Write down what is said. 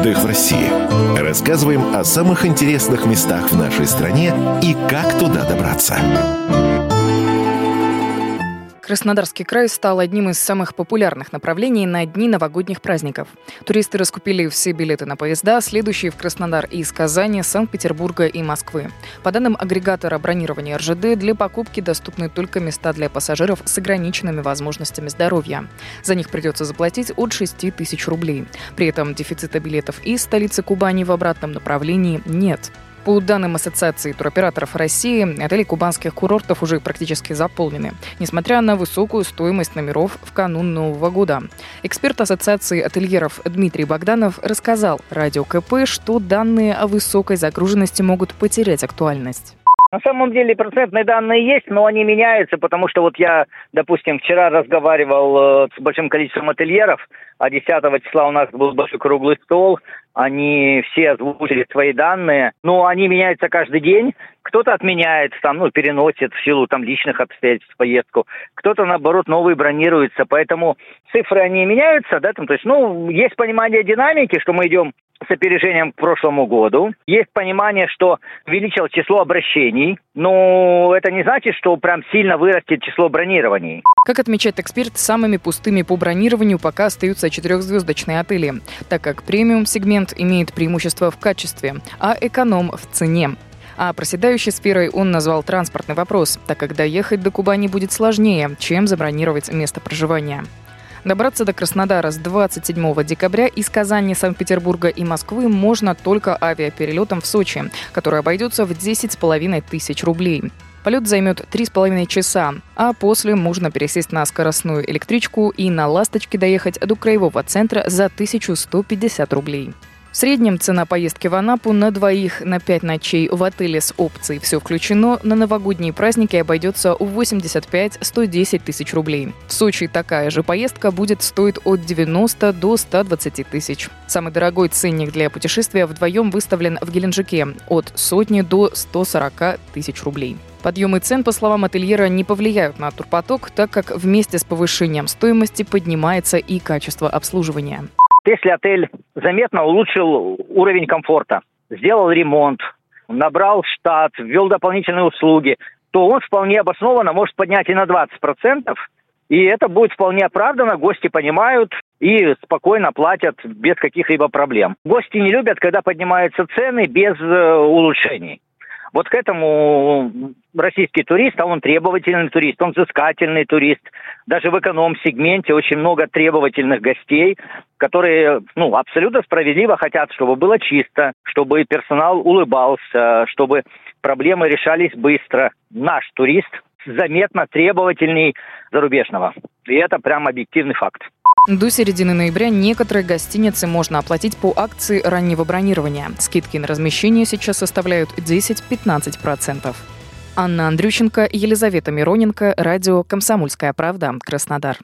Отдых в России. Рассказываем о самых интересных местах в нашей стране и как туда добраться. Краснодарский край стал одним из самых популярных направлений на дни новогодних праздников. Туристы раскупили все билеты на поезда, следующие в Краснодар из Казани, Санкт-Петербурга и Москвы. По данным агрегатора бронирования РЖД, для покупки доступны только места для пассажиров с ограниченными возможностями здоровья. За них придется заплатить от 6 тысяч рублей. При этом дефицита билетов из столицы Кубани в обратном направлении нет. По данным Ассоциации туроператоров России, отели кубанских курортов уже практически заполнены, несмотря на высокую стоимость номеров в канун Нового года. Эксперт Ассоциации ательеров Дмитрий Богданов рассказал радио КП, что данные о высокой загруженности могут потерять актуальность. На самом деле процентные данные есть, но они меняются, потому что вот я, допустим, вчера разговаривал э, с большим количеством ательеров, а 10 числа у нас был большой круглый стол, они все озвучили свои данные, но они меняются каждый день. Кто-то отменяет, там, ну, переносит в силу там личных обстоятельств поездку, кто-то, наоборот, новый бронируется, поэтому цифры, они меняются, да, там, то есть, ну, есть понимание динамики, что мы идем с опережением к прошлому году. Есть понимание, что увеличилось число обращений, но это не значит, что прям сильно вырастет число бронирований. Как отмечает эксперт, самыми пустыми по бронированию пока остаются четырехзвездочные отели, так как премиум-сегмент имеет преимущество в качестве, а эконом в цене. А проседающей сферой он назвал транспортный вопрос, так как доехать до Кубани будет сложнее, чем забронировать место проживания. Добраться до Краснодара с 27 декабря из Казани, Санкт-Петербурга и Москвы можно только авиаперелетом в Сочи, который обойдется в 10,5 тысяч рублей. Полет займет 3,5 часа, а после можно пересесть на скоростную электричку и на «Ласточке» доехать до краевого центра за 1150 рублей. В среднем цена поездки в Анапу на двоих на 5 ночей в отеле с опцией «Все включено» на новогодние праздники обойдется в 85-110 тысяч рублей. В Сочи такая же поездка будет стоить от 90 до 120 тысяч. Самый дорогой ценник для путешествия вдвоем выставлен в Геленджике от сотни до 140 тысяч рублей. Подъемы цен, по словам ательера, не повлияют на турпоток, так как вместе с повышением стоимости поднимается и качество обслуживания. Если отель заметно улучшил уровень комфорта, сделал ремонт, набрал штат, ввел дополнительные услуги, то он вполне обоснованно может поднять и на 20%, и это будет вполне оправдано, гости понимают и спокойно платят без каких-либо проблем. Гости не любят, когда поднимаются цены без э, улучшений. Вот к этому российский турист, а он требовательный турист, он взыскательный турист. Даже в эконом-сегменте очень много требовательных гостей, которые ну, абсолютно справедливо хотят, чтобы было чисто, чтобы персонал улыбался, чтобы проблемы решались быстро. Наш турист заметно требовательней зарубежного. И это прям объективный факт. До середины ноября некоторые гостиницы можно оплатить по акции раннего бронирования. Скидки на размещение сейчас составляют 10-15%. Анна Андрющенко, Елизавета Мироненко, радио «Комсомольская правда», Краснодар.